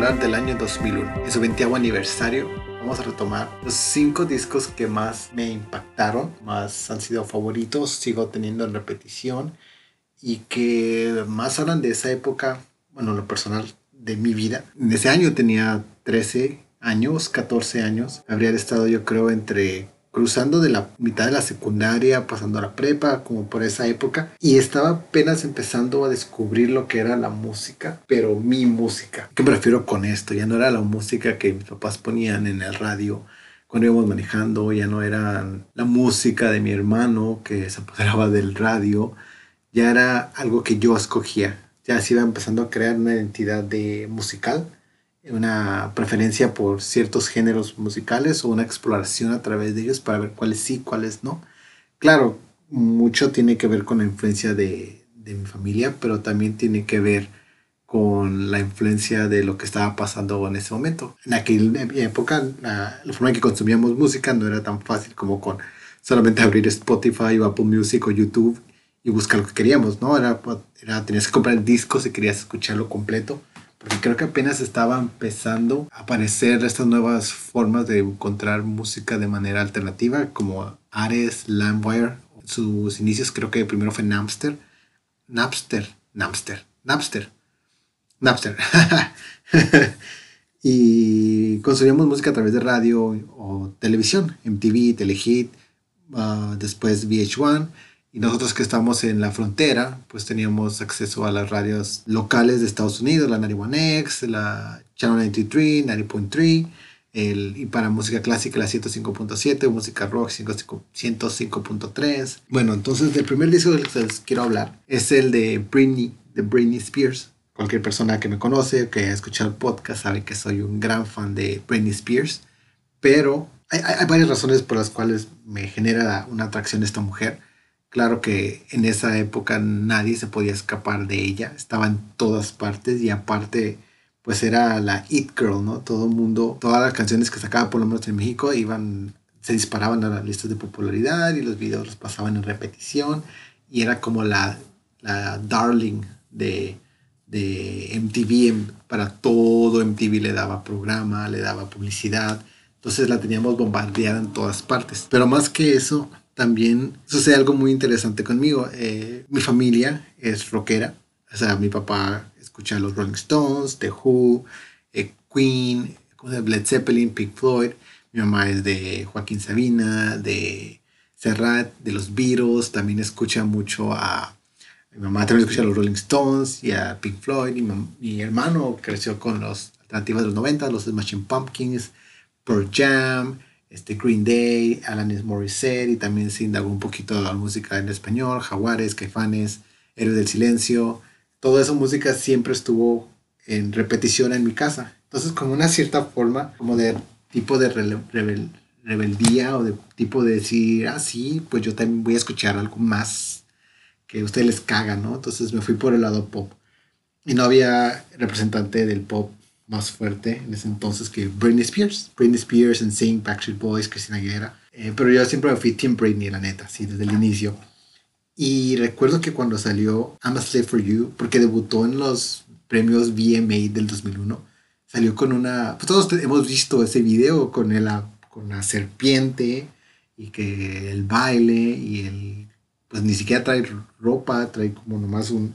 hablar del año 2001, en su 20 aniversario. Vamos a retomar los cinco discos que más me impactaron, más han sido favoritos, sigo teniendo en repetición y que más hablan de esa época, bueno, lo personal de mi vida. En ese año tenía 13 años, 14 años. Habría estado yo creo entre cruzando de la mitad de la secundaria, pasando a la prepa, como por esa época, y estaba apenas empezando a descubrir lo que era la música, pero mi música. ¿Qué me refiero con esto? Ya no era la música que mis papás ponían en el radio cuando íbamos manejando, ya no era la música de mi hermano que se apoderaba del radio, ya era algo que yo escogía. Ya se iba empezando a crear una identidad de musical una preferencia por ciertos géneros musicales o una exploración a través de ellos para ver cuáles sí, cuáles no. Claro, mucho tiene que ver con la influencia de, de mi familia, pero también tiene que ver con la influencia de lo que estaba pasando en ese momento. En aquella época, la, la, forma en que consumíamos música no era tan fácil como con solamente abrir Spotify o Apple Music o YouTube y buscar lo que queríamos, ¿no? Era, era tenías que comprar el disco si querías escucharlo completo porque creo que apenas estaba empezando a aparecer estas nuevas formas de encontrar música de manera alternativa, como Ares, LimeWire. Sus inicios creo que primero fue Napster. Napster, Napster, Napster, Napster. y consumíamos música a través de radio o televisión, MTV, Telehit, uh, después VH1 y nosotros que estamos en la frontera, pues teníamos acceso a las radios locales de Estados Unidos, la 91X, la Channel 93, 90.3, el, y para música clásica la 105.7, música rock 105.3. Bueno, entonces el primer disco del que les quiero hablar es el de Britney, de Britney Spears. Cualquier persona que me conoce o que haya escuchado el podcast sabe que soy un gran fan de Britney Spears, pero hay, hay varias razones por las cuales me genera una atracción esta mujer. Claro que en esa época nadie se podía escapar de ella, estaba en todas partes y aparte pues era la It Girl, ¿no? Todo el mundo, todas las canciones que sacaba por lo menos en México iban, se disparaban a las listas de popularidad y los videos los pasaban en repetición y era como la, la darling de, de MTV, para todo MTV le daba programa, le daba publicidad, entonces la teníamos bombardeada en todas partes. Pero más que eso, también sucede algo muy interesante conmigo. Eh, mi familia es rockera. O sea, mi papá escucha los Rolling Stones, The Who, eh, Queen, Led Zeppelin, Pink Floyd. Mi mamá es de Joaquín Sabina, de Serrat, de los Beatles. También escucha mucho a... Mi mamá también escucha los Rolling Stones y a Pink Floyd. Mi, mi hermano creció con los alternativas de los 90, los Smashing Pumpkins, Pearl Jam, este Green Day, Alanis Morissette y también se indagó un poquito de la música en español, Jaguares, Caifanes, Héroes del Silencio. Toda esa música siempre estuvo en repetición en mi casa. Entonces, como una cierta forma, como de tipo de rebeldía o de tipo de decir, ah, sí, pues yo también voy a escuchar algo más que a ustedes les caga, ¿no? Entonces me fui por el lado pop. Y no había representante del pop más fuerte en ese entonces que Britney Spears. Britney Spears, en Sing, Backstreet Boys, Christina Aguilera. Eh, pero yo siempre fui Team Britney, la neta, sí, desde el inicio. Y recuerdo que cuando salió I'm a Slave for You, porque debutó en los premios VMA del 2001, salió con una... Pues todos hemos visto ese video con, la, con la serpiente y que el baile y el... Pues ni siquiera trae ropa, trae como nomás un,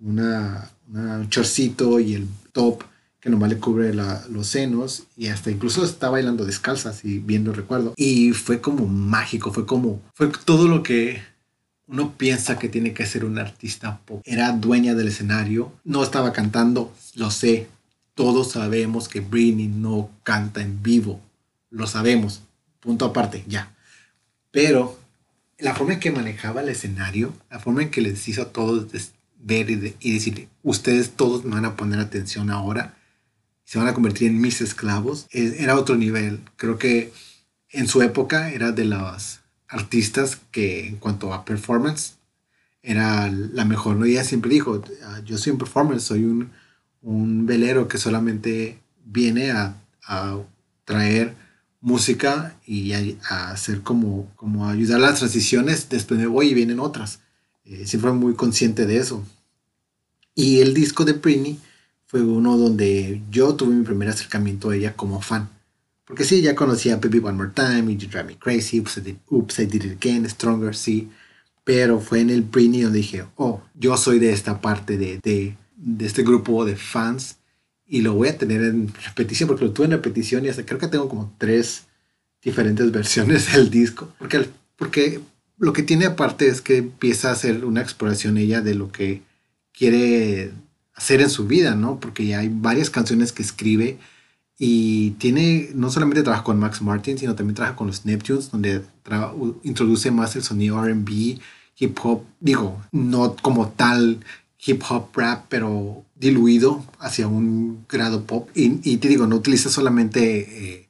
una, un chorcito y el top que nomás le cubre los senos y hasta incluso está bailando descalza, si bien lo recuerdo. Y fue como mágico, fue como, fue todo lo que uno piensa que tiene que ser un artista pop. Era dueña del escenario, no estaba cantando, lo sé. Todos sabemos que Britney no canta en vivo, lo sabemos, punto aparte, ya. Pero la forma en que manejaba el escenario, la forma en que les hizo a todos ver y, y decir, ustedes todos me van a poner atención ahora, se van a convertir en mis esclavos, era otro nivel. Creo que en su época era de las artistas que en cuanto a performance era la mejor. ¿no? Ella siempre dijo, ah, yo soy un performer, soy un, un velero que solamente viene a, a traer música y a, hacer como, como ayudar las transiciones, después de voy y vienen otras. Eh, siempre muy consciente de eso. Y el disco de Britney fue uno donde yo tuve mi primer acercamiento a ella como fan. Porque sí, ya conocía Baby One More Time, You Drive Me Crazy, Oops I, Did, It Again, Stronger, sí. Pero fue en el Britney donde dije, oh, yo soy de esta parte de, de, de este grupo de fans y lo voy a tener en repetición porque lo tuve en repetición y hasta creo que tengo como tres diferentes versiones del disco. Porque, porque lo que tiene aparte es que empieza a hacer una exploración ella de lo que quiere hacer en su vida, ¿no? Porque ya hay varias canciones que escribe y tiene, no solamente trabaja con Max Martin, sino también trabaja con los Neptunes, donde introduce más el sonido RB, hip hop, digo, no como tal hip hop rap, pero diluido hacia un grado pop. Y, te digo, no utiliza solamente eh,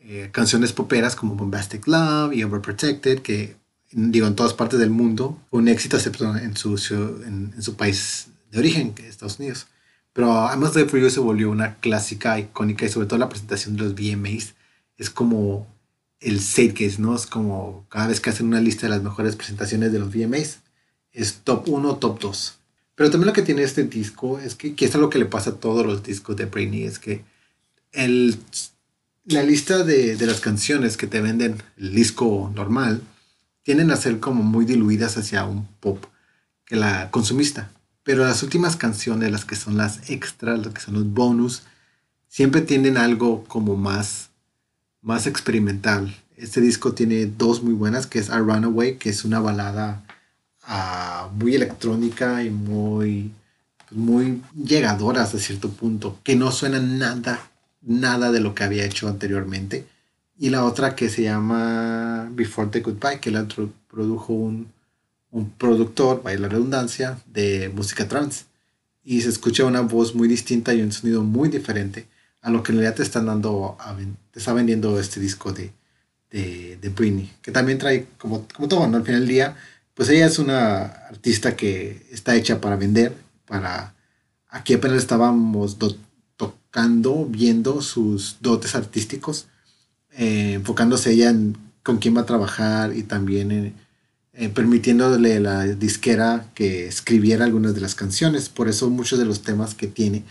eh, canciones poperas como Bombastic Love y Overprotected, que digo, en todas partes del mundo, un éxito excepto en su, en, su país de origen, que es Estados Unidos. Pero I'm de For You se volvió una clásica icónica y sobre todo la presentación de los VMAs es como el case, ¿no? Es como cada vez que hacen una lista de las mejores presentaciones de los VMAs, es top 1, top 2. Pero también lo que tiene este disco es que, que es lo que le pasa a todos los discos de Brainy, es que el, la lista de, de las canciones que te venden el disco normal tienden a ser como muy diluidas hacia un pop que la consumista. Pero las últimas canciones, las que son las extras, las que son los bonus, siempre tienen algo como más, más experimental. Este disco tiene dos muy buenas, que es A Runaway, que es una balada ah, muy electrónica y muy, muy llegadora hasta cierto punto, que no suena nada, nada de lo que había hecho anteriormente. Y la otra que se llama Before the Goodbye, que la produjo un, un productor, vaya la redundancia, de música trance. Y se escucha una voz muy distinta y un sonido muy diferente a lo que en realidad te están dando, te está vendiendo este disco de, de, de Britney, que también trae, como, como todo, ¿no? al final del día, pues ella es una artista que está hecha para vender, para, aquí apenas estábamos tocando, viendo sus dotes artísticos, eh, enfocándose ella en con quién va a trabajar y también en, eh, permitiéndole a la disquera que escribiera algunas de las canciones. Por eso muchos de los temas que tiene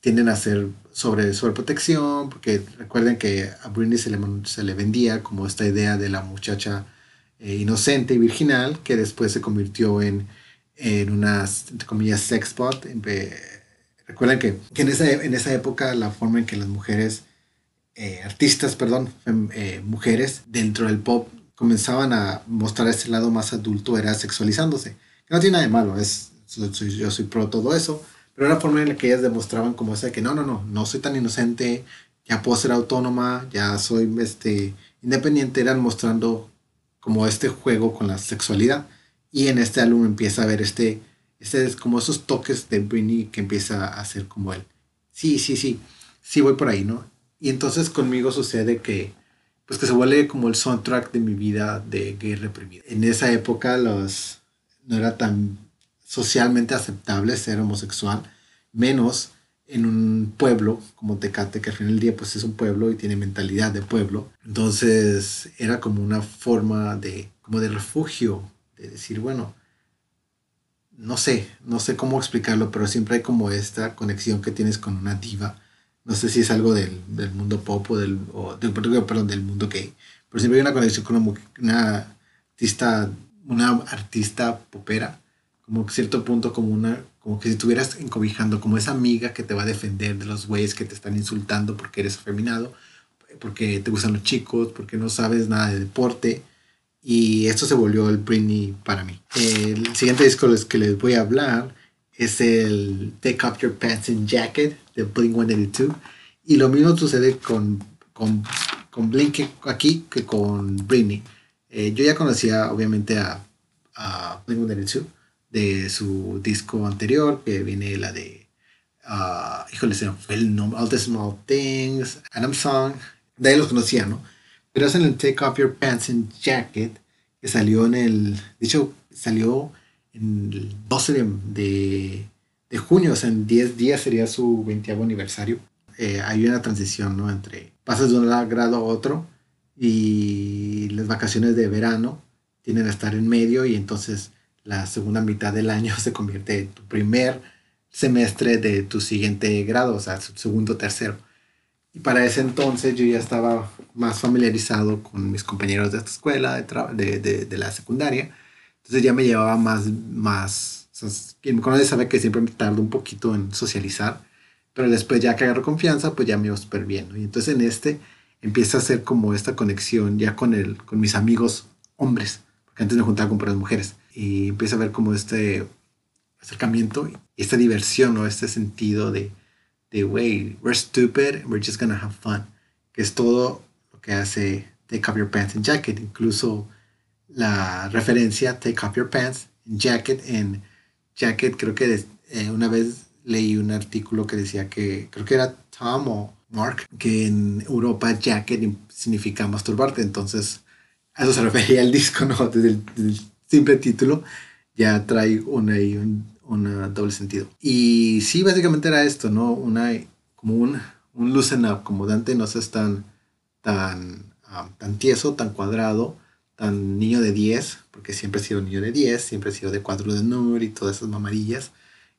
tienden a ser sobre, sobre protección, porque recuerden que a Britney se le, se le vendía como esta idea de la muchacha eh, inocente y virginal, que después se convirtió en, en una, entre comillas, sexbot. Recuerden que, que en, esa, en esa época la forma en que las mujeres, eh, artistas, perdón, mujeres dentro del pop comenzaban a mostrar ese lado más adulto era sexualizándose. No tiene nada de malo, es, yo soy pro todo eso, pero era la forma en la que ellas demostraban como esa que no, no, no, no soy tan inocente, ya puedo ser autónoma, ya soy este, independiente, eran mostrando como este juego con la sexualidad. Y en este álbum empieza a ver este, este como esos toques de Britney que empieza a hacer como él. Sí, sí, sí, sí voy por ahí, ¿no? Y entonces conmigo sucede que pues que se vuelve como el soundtrack de mi vida de gay reprimido. En esa época los, no era tan socialmente aceptable ser homosexual, menos en un pueblo como Tecate, que al final del día pues es un pueblo y tiene mentalidad de pueblo. Entonces era como una forma de, como de refugio, de decir, bueno, no sé, no sé cómo explicarlo, pero siempre hay como esta conexión que tienes con una diva no sé si es algo del, del mundo pop o del, o del, mundo gay. Pero siempre hay una conexión con una, artista, una artista popera, como cierto punto como una, como que si estuvieras encobijando, como esa amiga que te va a defender de los güeyes que te están insultando porque eres afeminado, porque te gustan los chicos, porque no sabes nada de deporte. Y esto se volvió el Britney para mí. El siguiente disco que les voy a hablar es el Take Off Your Pants and Jacket de Blink 182. Y lo mismo sucede con, con, con Blink aquí que con Britney. Eh, yo ya conocía obviamente a, a Blink 182 de su disco anterior, que viene la de, uh, híjole, se fue el nombre, All the Small Things, Adam Song, de ahí los conocía, ¿no? Pero es en el Take Off Your Pants and Jacket, que salió en el, de hecho, salió el 12 de, de, junio, o sea, en 10 días sería su 20 aniversario. Eh, hay una transición, ¿no? Entre pasas de un grado a otro y las vacaciones de verano tienen a estar en medio y entonces la segunda mitad del año se convierte en tu primer semestre de tu siguiente grado, o sea, segundo, tercero. Y para ese entonces yo ya estaba más familiarizado con mis compañeros de esta escuela, de, de, de, la secundaria. Entonces ya me llevaba más, más, o sea, quien conoce sabe que siempre me tardo un poquito en socializar, pero después ya que agarro confianza, pues ya me iba súper bien. Y entonces en este empieza a hacer como esta conexión ya con, el, con mis amigos hombres, porque antes me juntaba con puras mujeres. Y empieza a ver como este acercamiento y esta diversión o este sentido de, de, wey, we're stupid, we're just gonna have fun, que es todo lo que hace Take Off Your Pants and Jacket, incluso la referencia Take Off Your Pants and Jacket en Jacket, creo que eh, una vez leí un artículo que decía que, creo que era Tom o Mark, que en Europa jacket significa masturbarte, entonces a eso se refería el disco, ¿no? Desde el, simple título ya trae una, un, un doble sentido. Y sí, básicamente era esto, ¿no? Una, como un, un loosen up, como Dante no seas tan, tan, ah, tan tieso, tan cuadrado, tan niño de 10, porque siempre he sido niño de 10, siempre he sido de cuadro de honor y todas esas mamarillas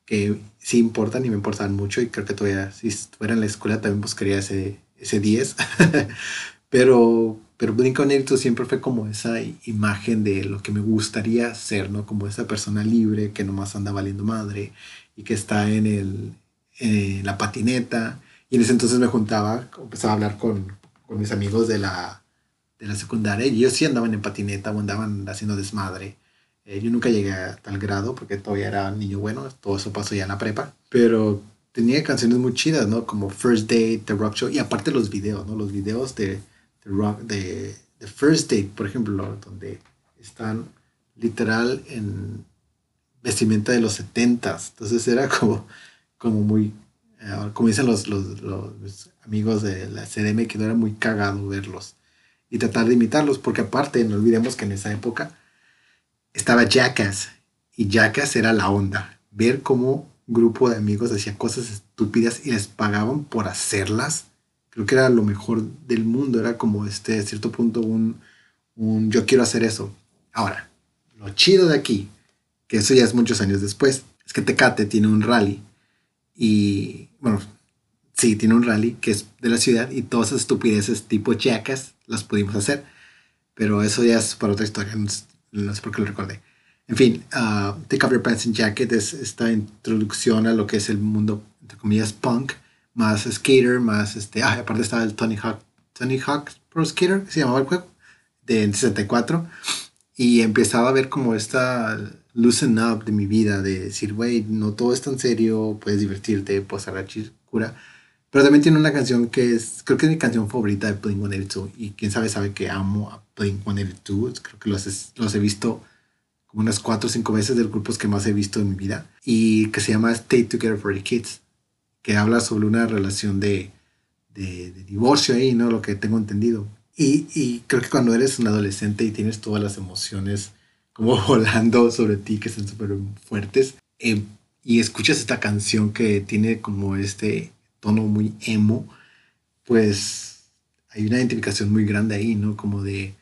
que sí importan y me importan mucho y creo que todavía si estuviera en la escuela también buscaría ese, ese 10. pero pero Blink-182 siempre fue como esa imagen de lo que me gustaría ser, ¿no? Como esa persona libre que nomás anda valiendo madre y que está en, el, en la patineta. Y en ese entonces me juntaba, empezaba a hablar con, con mis amigos de la, de la secundaria ellos sí andaban en patineta o andaban haciendo desmadre. Eh, yo nunca llegué a tal grado porque todavía era niño bueno, todo eso pasó ya en la prepa, pero tenía canciones muy chidas, ¿no? Como First Date, The Rock Show y aparte los videos, ¿no? Los videos de, de Rock, de, The First Date, por ejemplo, donde están literal en vestimenta de los 70 Entonces era como, como muy, eh, como dicen los, los, los, amigos de la CDM, que no era muy cagado verlos y tratar de imitarlos, porque aparte, no olvidemos que en esa época estaba Jackass y Jackass era la onda. Ver cómo un grupo de amigos hacía cosas estúpidas y les pagaban por hacerlas, creo que era lo mejor del mundo. Era como este, a cierto punto, un, un yo quiero hacer eso. Ahora, lo chido de aquí, que eso ya es muchos años después, es que Tecate tiene un rally y, bueno, sí, tiene un rally que es de la ciudad y todas esas estupideces tipo Jackass las pudimos hacer. Pero eso ya es para otra historia no sé por qué lo recordé. En fin, uh, Take Off Your Pants and Jacket es esta introducción a lo que es el mundo, entre comillas, punk, más skater, más este, ah, aparte estaba el Tony Hawk, Tony Hawk Pro Skater, que se llamaba el juego, de 64, y empezaba a ver como esta loosen up de mi vida, de decir, güey, no todo es tan serio, puedes divertirte, puedes agarrar cura. Pero también tiene una canción que es, creo que es mi canción favorita de Blink-182, y quién sabe sabe que amo a Blink-182. Creo que los, los he visto como unas cuatro o cinco veces de los grupos que más he visto en mi vida. Y que se llama Stay Together for the Kids. Que habla sobre una relación de, de, divorcio ahí, ¿no? Lo que tengo entendido. Y, y, creo que cuando eres un adolescente y tienes todas las emociones como volando sobre ti, que son súper fuertes, eh, y escuchas esta canción que tiene como este tono muy emo, pues hay una identificación muy grande ahí, ¿no? Como de,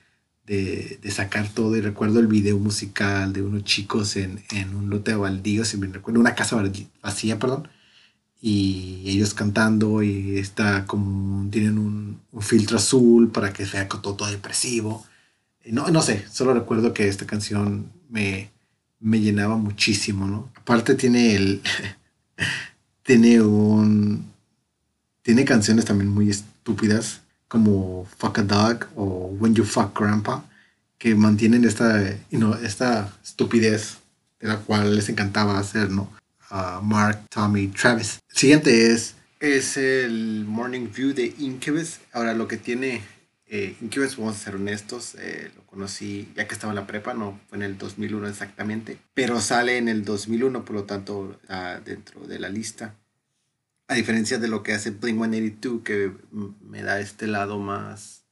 de, sacar todo. Y recuerdo el video musical de unos chicos en, en un lote de baldío, si me recuerdo, una casa vacía, perdón. Y ellos cantando y está como, tienen un, un filtro azul para que sea todo, todo depresivo. No, no sé, solo recuerdo que esta canción me, me llenaba muchísimo, ¿no? Aparte tiene el... tiene un... Tiene canciones también muy estúpidas como Fuck a Dog o When You Fuck Grandpa, que mantienen esta, esta estupidez de la cual les encantaba hacer, ¿no? Mark, Tommy, Travis. El siguiente es, es el Morning View de Incubus. Ahora lo que tiene eh, Incubus, vamos a ser honestos, eh, lo conocí ya que estaba en la prepa, no fue en el 2001 exactamente, pero sale en el 2001, por lo tanto dentro de la lista a diferencia de lo que hace Blink 182, que me da este lado más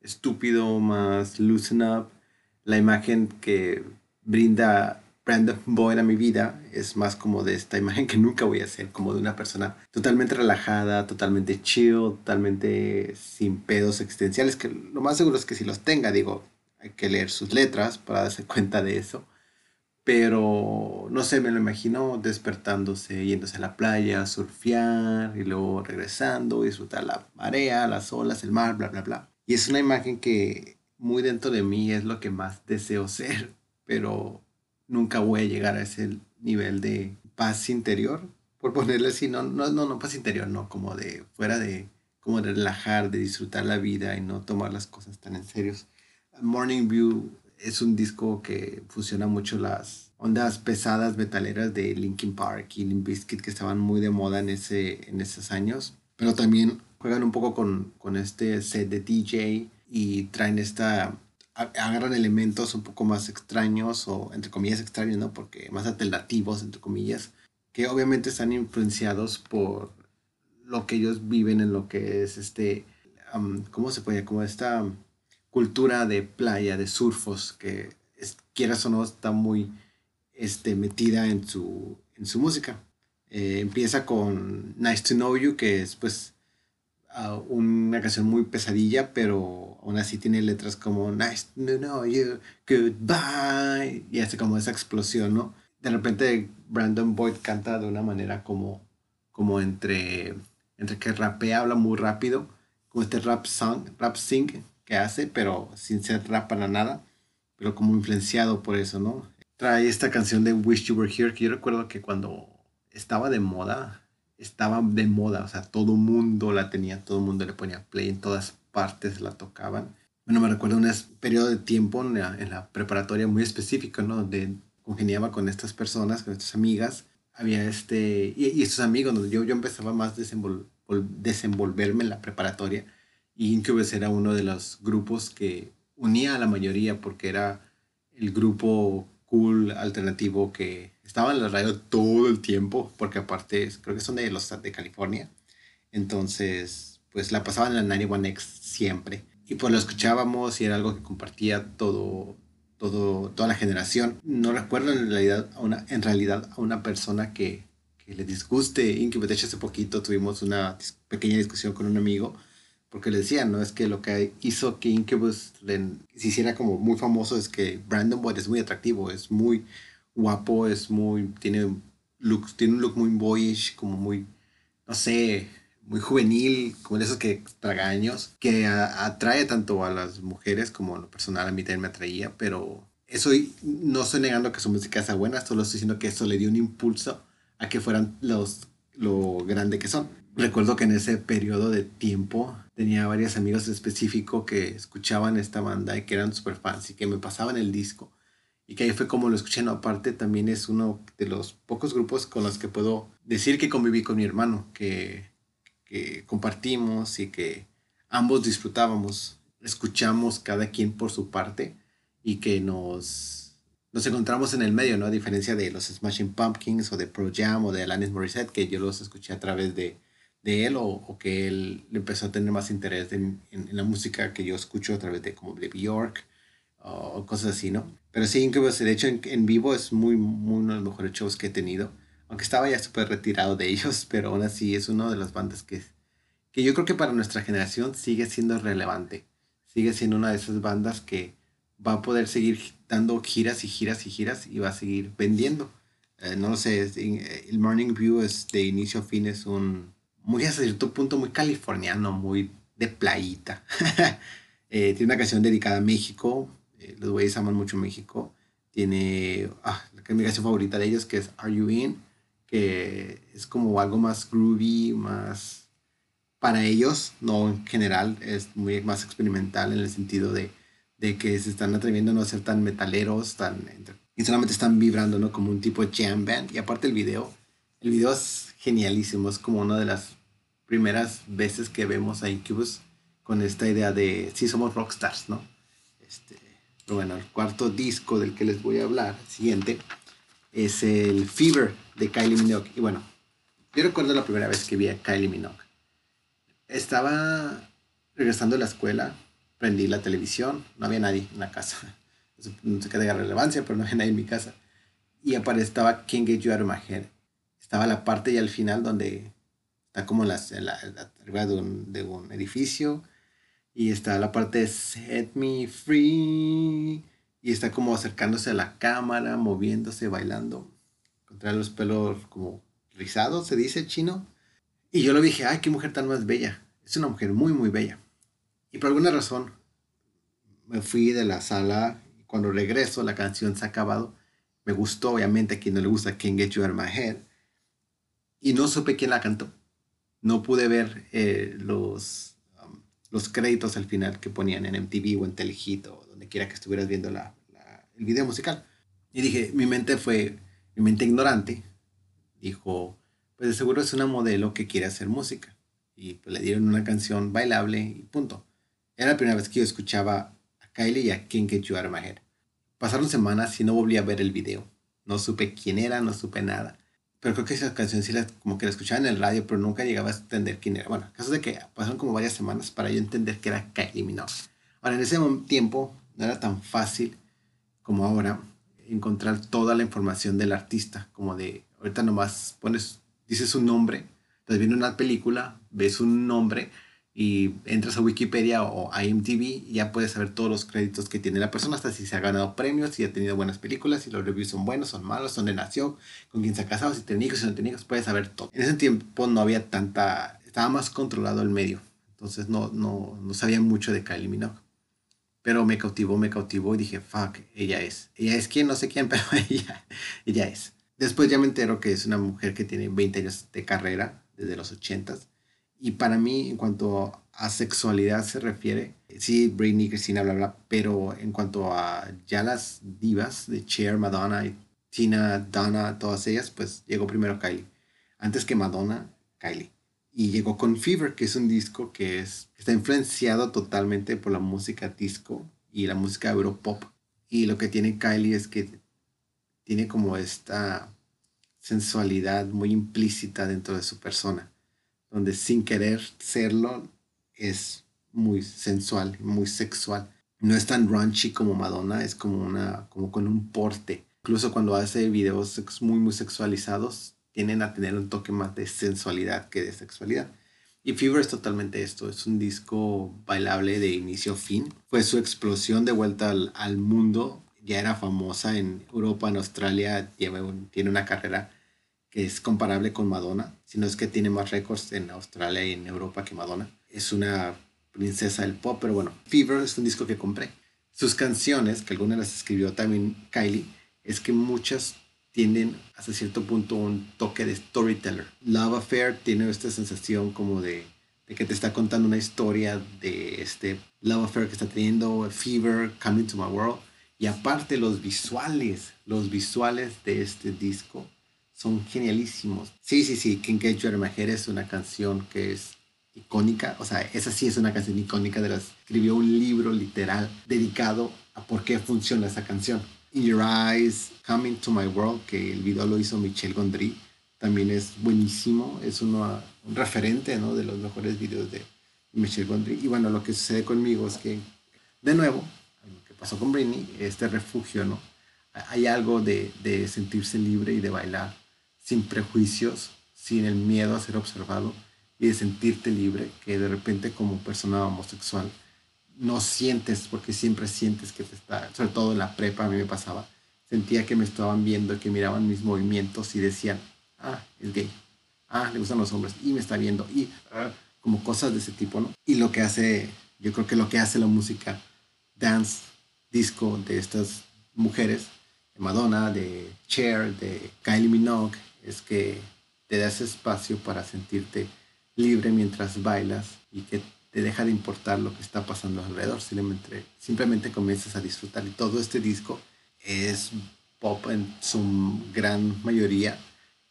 estúpido, más loosen up. La imagen que brinda Brandon Boyd a mi vida es más como de esta imagen que nunca voy a hacer, como de una persona totalmente relajada, totalmente chill, totalmente sin pedos existenciales, que lo más seguro es que si los tenga, digo, hay que leer sus letras para darse cuenta de eso. Pero no sé, me lo imagino despertándose, yéndose a la playa, surfear y luego regresando, disfrutar la marea, las olas, el mar, bla, bla, bla. Y es una imagen que muy dentro de mí es lo que más deseo ser, pero nunca voy a llegar a ese nivel de paz interior, por ponerle así, no, no, no, no paz interior, no, como de fuera de, como de relajar, de disfrutar la vida y no tomar las cosas tan en serio. Morning View es un disco que fusiona mucho las ondas pesadas metaleras de Linkin Park y Limp Bizkit que estaban muy de moda en, ese, en esos años, pero también juegan un poco con, con este set de DJ y traen esta agarran elementos un poco más extraños o entre comillas extraños, ¿no? Porque más alternativos, entre comillas, que obviamente están influenciados por lo que ellos viven en lo que es este, ¿cómo se puede? Como esta cultura de playa, de surfos, que es, quieras o no está muy este, metida en su, en su música. Eh, empieza con Nice to Know You, que es pues una canción muy pesadilla, pero aún así tiene letras como Nice to Know You, Goodbye, y hace como esa explosión, ¿no? De repente Brandon Boyd canta de una manera como, como entre, entre que rapea, habla muy rápido, como este rap song, rap sing, que hace, pero sin ser rap para nada, pero como influenciado por eso, ¿no? Trae esta canción de Wish You Were Here, que yo recuerdo que cuando estaba de moda, estaba de moda, o sea, todo mundo la tenía, todo mundo le ponía play, en todas partes la tocaban. Bueno, me recuerdo un periodo de tiempo en la, preparatoria muy específico, ¿no? Donde congeniaba con estas personas, con estas amigas. Había este, y, estos amigos, donde yo, yo empezaba más a desenvolverme en la preparatoria Incubus era uno de los grupos que unía a la mayoría porque era el grupo cool alternativo que estaba en la radio todo el tiempo, porque aparte creo que son de los de California. Entonces, pues la pasaban en la 91X siempre. Y pues lo escuchábamos y era algo que compartía todo, todo, toda la generación. No recuerdo en realidad a una, en realidad a una persona que, que le disguste Incubus. De hecho, hace poquito tuvimos una pequeña discusión con un amigo porque le decían, ¿no? Es que lo que hizo que Incubus se hiciera como muy famoso es que Brandon Boyd es muy atractivo, es muy guapo, es muy, tiene, looks, tiene un look muy boyish, como muy, no sé, muy juvenil, como de esos que tragaños, que atrae tanto a las mujeres como lo personal a mí también me atraía, pero eso no estoy negando que su música sea buena, solo estoy diciendo que eso le dio un impulso a que fueran los, lo grande que son. Recuerdo que en ese periodo de tiempo tenía varios amigos específicos que escuchaban esta banda y que eran super fans y que me pasaban el disco. Y que ahí fue como lo escuché. No, aparte también es uno de los pocos grupos con los que puedo decir que conviví con mi hermano, que, que compartimos y que ambos disfrutábamos, escuchamos cada quien por su parte y que nos, nos encontramos en el medio, ¿no? A diferencia de los Smashing Pumpkins o de Pro Jam o de Alanis Morissette, que yo los escuché a través de de él o, que él empezó a tener más interés en, la música que yo escucho a través de como de Bjork o cosas así, ¿no? Pero sí, Incubus, de hecho, en, vivo es muy, muy uno de los mejores shows que he tenido. Aunque estaba ya súper retirado de ellos, pero aún así es una de las bandas que, que yo creo que para nuestra generación sigue siendo relevante. Sigue siendo una de esas bandas que va a poder seguir dando giras y giras y giras y va a seguir vendiendo. Eh, no lo sé, el Morning View es de inicio a fin es un, muy a cierto punto muy californiano, muy de playita. Eh, tiene una canción dedicada a México. Eh, los güeyes aman mucho México. Tiene ah, la canción favorita de ellos, que es Are You In? Que es como algo más groovy, más para ellos, no en general, es muy más experimental en el sentido de, de que se están atreviendo a no ser tan metaleros, tan, y solamente están vibrando, ¿no? Como un tipo de jam band. Y aparte el video, el video es genialísimo. Es como una de las primeras veces que vemos a Incubus con esta idea de si somos rockstars, ¿no? Este, pero bueno, el cuarto disco del que les voy a hablar, siguiente, es el Fever de Kylie Minogue. Y bueno, yo recuerdo la primera vez que vi a Kylie Minogue. Estaba regresando a la escuela, prendí la televisión, no había nadie en la casa. No sé qué de relevancia, pero no había nadie en mi casa. Y aparecía King Get You Out of My Head estaba la parte ya al final donde está como la, arriba de un, de un, edificio y está la parte de Set Me Free y está como acercándose a la cámara, moviéndose, bailando. Trae los pelos como rizados, se dice chino. Y yo lo dije, ay, qué mujer tan más bella. Es una mujer muy, muy bella. Y por alguna razón me fui de la sala y cuando regreso la canción se ha acabado. Me gustó, obviamente, a quien no le gusta Can't Get You Out of My Head. Y no supe quién la cantó. No pude ver eh, los, um, los créditos al final que ponían en MTV o en Telehit o donde quiera que estuvieras viendo la, el video musical. Y dije, mi mente fue, mi mente ignorante, dijo, pues de seguro es una modelo que quiere hacer música. Y pues le dieron una canción bailable y punto. Era la primera vez que yo escuchaba a Kylie y a King Get You Out of My Head. Pasaron semanas y no volví a ver el video. No supe quién era, no supe nada. Pero creo que esa canción sí la, como que la escuchaba en el radio, pero nunca llegaba a entender quién era. Bueno, caso de que pasaron como varias semanas para yo entender que era Kylie Minogue. Ahora, en ese tiempo no era tan fácil como ahora encontrar toda la información del artista, como de ahorita nomás pones, dices un nombre, entonces viene una película, ves un nombre y entras a Wikipedia o a IMDb ya puedes saber todos los créditos que tiene la persona, hasta si se ha ganado premios, si ha tenido buenas películas, si los reviews son buenos, son malos, dónde nació, con quién se ha casado, si tiene hijos, si no tiene hijos, puedes saber todo. En ese tiempo no había tanta, estaba más controlado el medio, entonces no, no, no sabía mucho de Kylie Minogue. Pero me cautivó, me cautivó y dije, fuck, ella es. Ella es quien, no sé quién, pero ella, ella es. Después ya me entero que es una mujer que tiene 20 años de carrera, desde los 80 Y para mí, en cuanto a sexualidad se refiere, sí, Britney, Cristina, bla, bla, pero en cuanto a ya las divas de Cher, Madonna Tina, Donna, todas ellas, pues llegó primero Kylie. Antes que Madonna, Kylie. Y llegó con Fever, que es un disco que es, está influenciado totalmente por la música disco y la música europop. Y lo que tiene Kylie es que tiene como esta sensualidad muy implícita dentro de su persona, donde sin querer serlo es muy sensual, muy sexual. No es tan raunchy como Madonna, es como una como con un porte. Incluso cuando hace videos muy muy sexualizados, tienen a tener un toque más de sensualidad que de sexualidad. Y Fever es totalmente esto, es un disco bailable de inicio a fin. Fue su explosión de vuelta al, al mundo ya era famosa en Europa, en Australia, tiene una carrera que es comparable con Madonna, si no es que tiene más récords en Australia y en Europa que Madonna. Es una princesa del pop, pero bueno, Fever es un disco que compré. Sus canciones, que algunas las escribió también Kylie, es que muchas tienen hasta cierto punto un toque de storyteller. Love Affair tiene esta sensación como de, de, que te está contando una historia de este Love Affair que está teniendo, Fever, Coming to My World y aparte los visuales, los visuales de este disco son genialísimos. Sí, sí, sí, King Get Your es una canción que es icónica, o sea, esa sí es una canción icónica de las escribió un libro literal dedicado a por qué funciona esa canción. In Your Eyes, Coming to My World, que el video lo hizo Michel Gondry, también es buenísimo, es uno, un referente ¿no? de los mejores videos de Michel Gondry. Y bueno, lo que sucede conmigo es que, de nuevo, pasó con Britney, este refugio, ¿no? Hay algo de, de sentirse libre y de bailar sin prejuicios, sin el miedo a ser observado y de sentirte libre, que de repente como persona homosexual no sientes, porque siempre sientes que te está, sobre todo en la prepa a mí me pasaba, sentía que me estaban viendo, que miraban mis movimientos y decían, ah, es gay, ah, le gustan los hombres y me está viendo, y ah, como cosas de ese tipo, ¿no? Y lo que hace, yo creo que lo que hace la música dance disco de estas mujeres, de Madonna, de Cher, de Kylie Minogue, es que te das espacio para sentirte libre mientras bailas y que te deja de importar lo que está pasando alrededor, simplemente, simplemente comienzas a disfrutar. Y todo este disco es pop en su gran mayoría,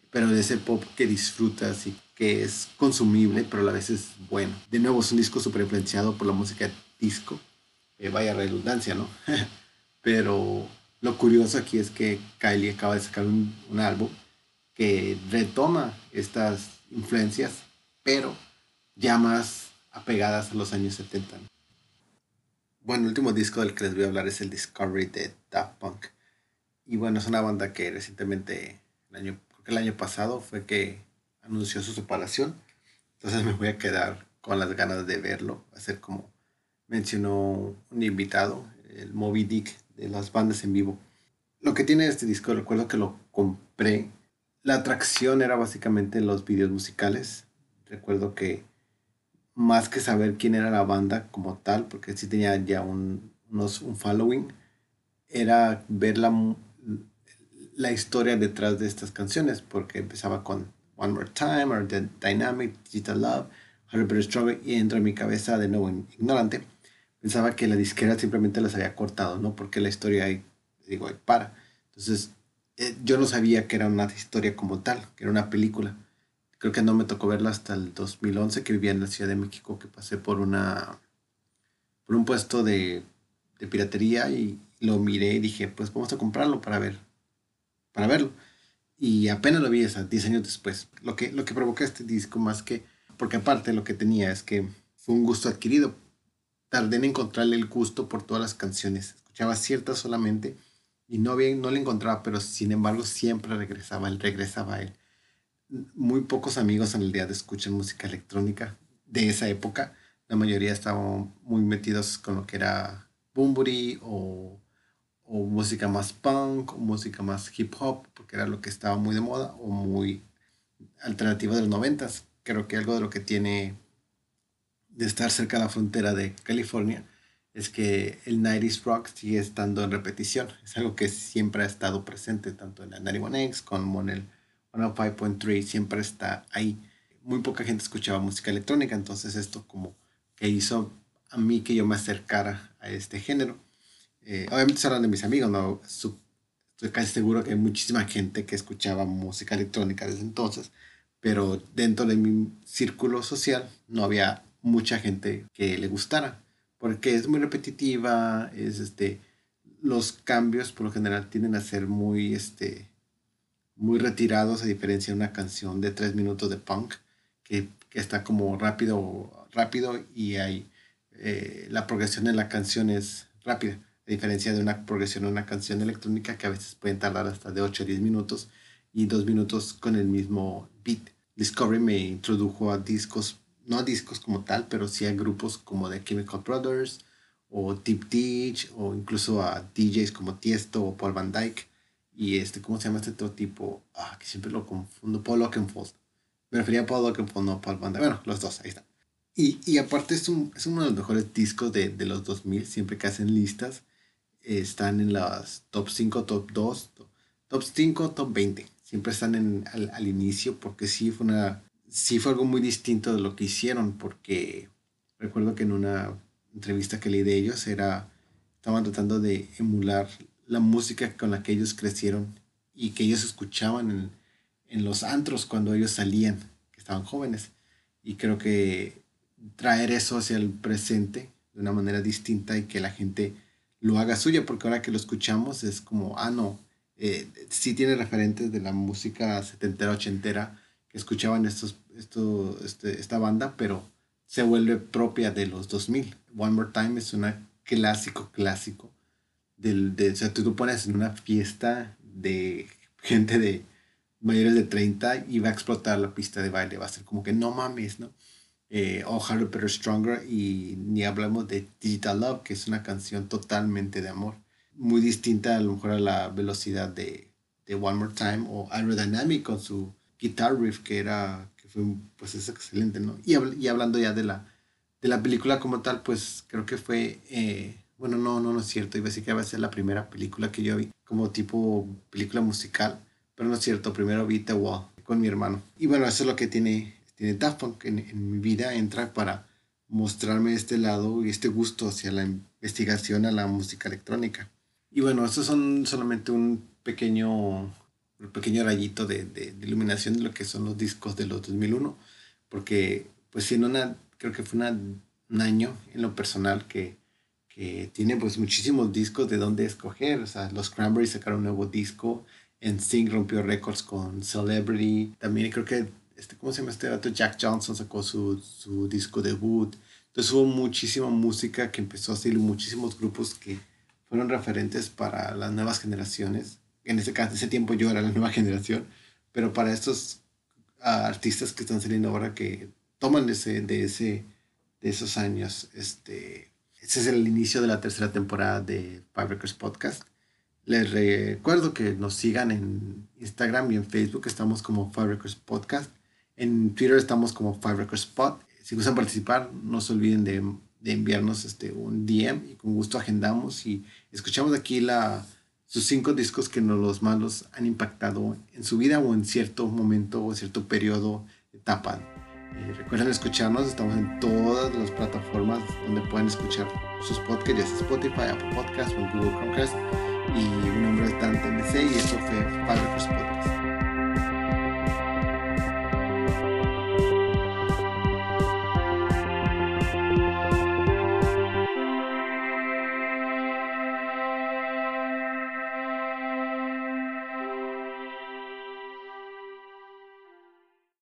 pero de ese pop que disfrutas y que es consumible, pero a la vez es bueno. De nuevo, es un disco súper influenciado por la música disco, eh, vaya redundancia, ¿no? Pero lo curioso aquí es que Kylie acaba de sacar un, álbum que retoma estas influencias, pero ya más apegadas a los años 70. Bueno, el último disco del que les voy a hablar es el Discovery de Daft Punk. Y bueno, es una banda que recientemente, el año, creo que el año pasado, fue que anunció su separación. Entonces me voy a quedar con las ganas de verlo, hacer como mencionó un invitado, el Moby Dick de las bandas en vivo. Lo que tiene este disco, recuerdo que lo compré. La atracción era básicamente los videos musicales. Recuerdo que más que saber quién era la banda como tal, porque sí tenía ya un, unos, un following, era ver la, historia detrás de estas canciones, porque empezaba con One More Time, or The Dynamic, Digital Love, Harry Potter Struggle, y entra en mi cabeza de nuevo ignorante. Pensaba que la disquera simplemente las había cortado, ¿no? Porque la historia ahí, digo, ahí para. Entonces, eh, yo no sabía que era una historia como tal, que era una película. Creo que no me tocó verla hasta el 2011, que vivía en la Ciudad de México, que pasé por una por un puesto de, de piratería y lo miré y dije, pues vamos a comprarlo para ver, para verlo. Y apenas lo vi, hasta 10 años después. Lo que, lo que provocó este disco más que, porque aparte lo que tenía es que fue un gusto adquirido. Tardé en encontrarle el gusto por todas las canciones. Escuchaba ciertas solamente y no, bien, no le encontraba, pero sin embargo siempre regresaba él, regresaba él. Muy pocos amigos en el día de escuchan música electrónica de esa época. La mayoría estaban muy metidos con lo que era Bumburi o, o música más punk o música más hip hop, porque era lo que estaba muy de moda o muy alternativa de los noventas. Creo que algo de lo que tiene de estar cerca de la frontera de California es que el 90s rock sigue estando en repetición. Es algo que siempre ha estado presente, tanto en la 91X como en el 105.3, siempre está ahí. Muy poca gente escuchaba música electrónica, entonces esto como que hizo a mí que yo me acercara a este género. Eh, obviamente se hablan de mis amigos, ¿no? estoy casi seguro que hay muchísima gente que escuchaba música electrónica desde entonces, pero dentro de mi círculo social no había mucha gente que le gustara porque es muy repetitiva, es este, los cambios por lo general tienden a ser muy, este, muy retirados a diferencia de una canción de tres minutos de punk que, que está como rápido, rápido y hay, eh, la progresión en la canción es rápida, a diferencia de una progresión en una canción electrónica que a veces pueden tardar hasta de 8 a 10 minutos y dos minutos con el mismo beat. Discovery me introdujo a discos no a discos como tal, pero sí a grupos como The Chemical Brothers o Tip Teach o incluso a DJs como Tiesto o Paul Van Dyke y este, ¿cómo se llama este otro tipo? Ah, que siempre lo confundo, Paul Oakenfold. Me refería a Paul Oakenfold, no Paul Van Dyke. Bueno, los dos, ahí están. Y, y aparte es, un, es uno de los mejores discos de, de los 2000, siempre que hacen listas. están en las top 5, top 2, top, 5, top 20. Siempre están en, al, al inicio porque sí fue una sí fue algo muy distinto de lo que hicieron, porque recuerdo que en una entrevista que leí de ellos era, estaban tratando de emular la música con la que ellos crecieron y que ellos escuchaban en, en los antros cuando ellos salían, que estaban jóvenes. Y creo que traer eso hacia el presente de una manera distinta y que la gente lo haga suya, porque ahora que lo escuchamos es como, ah, no, eh, sí tiene referentes de la música setentera, ochentera, escuchaban estos, esto, este, esta banda, pero se vuelve propia de los 2000. One More Time es un clásico, clásico. Del, de, o sea, tú lo pones en una fiesta de gente de mayores de 30 y va a explotar la pista de baile. Va a ser como que no mames, ¿no? Eh, o Harry Potter Stronger y ni hablamos de Digital Love, que es una canción totalmente de amor. Muy distinta a lo mejor a la velocidad de, de One More Time o Aerodynamic con su guitar riff que era, que fue, pues es excelente, ¿no? Y, y hablando ya de la, de la película como tal, pues creo que fue, eh, bueno, no, no, no es cierto, iba a decir que va a ser la primera película que yo vi como tipo película musical, pero no es cierto, primero vi The Wall con mi hermano. Y bueno, eso es lo que tiene, tiene Daft Punk en, en mi vida, entra para mostrarme este lado y este gusto hacia la investigación a la música electrónica. Y bueno, estos son solamente un pequeño un pequeño rayito de, de, iluminación de lo que son los discos de los 2001, porque pues en una, creo que fue una, un año en lo personal que, que tiene pues muchísimos discos de dónde escoger, o sea, los Cranberries sacaron un nuevo disco, NSYNC rompió récords con Celebrity, también creo que, este, ¿cómo se llama este dato? Jack Johnson sacó su, su disco debut, entonces hubo muchísima música que empezó a salir, muchísimos grupos que fueron referentes para las nuevas generaciones en ese, caso, ese tiempo yo era la nueva generación, pero para estos ah, artistas que están saliendo ahora que toman ese, de, ese, de esos años, este, Este es el inicio de la tercera temporada de Records Podcast. Les recuerdo que nos sigan en Instagram y en Facebook. Estamos como Records Podcast. En Twitter estamos como Records Pod. Si gustan participar, no se olviden de, de enviarnos este, un DM y con gusto agendamos y escuchamos aquí la, sus cinco discos que nos los malos han impactado en su vida o en cierto momento o cierto periodo, etapa. Eh, recuerden escucharnos, estamos en todas las plataformas donde pueden escuchar sus podcasts, ya sea Spotify, Apple Podcasts o Google Chromecast. Y mi nombre es Dante MC y esto fue Records Podcast.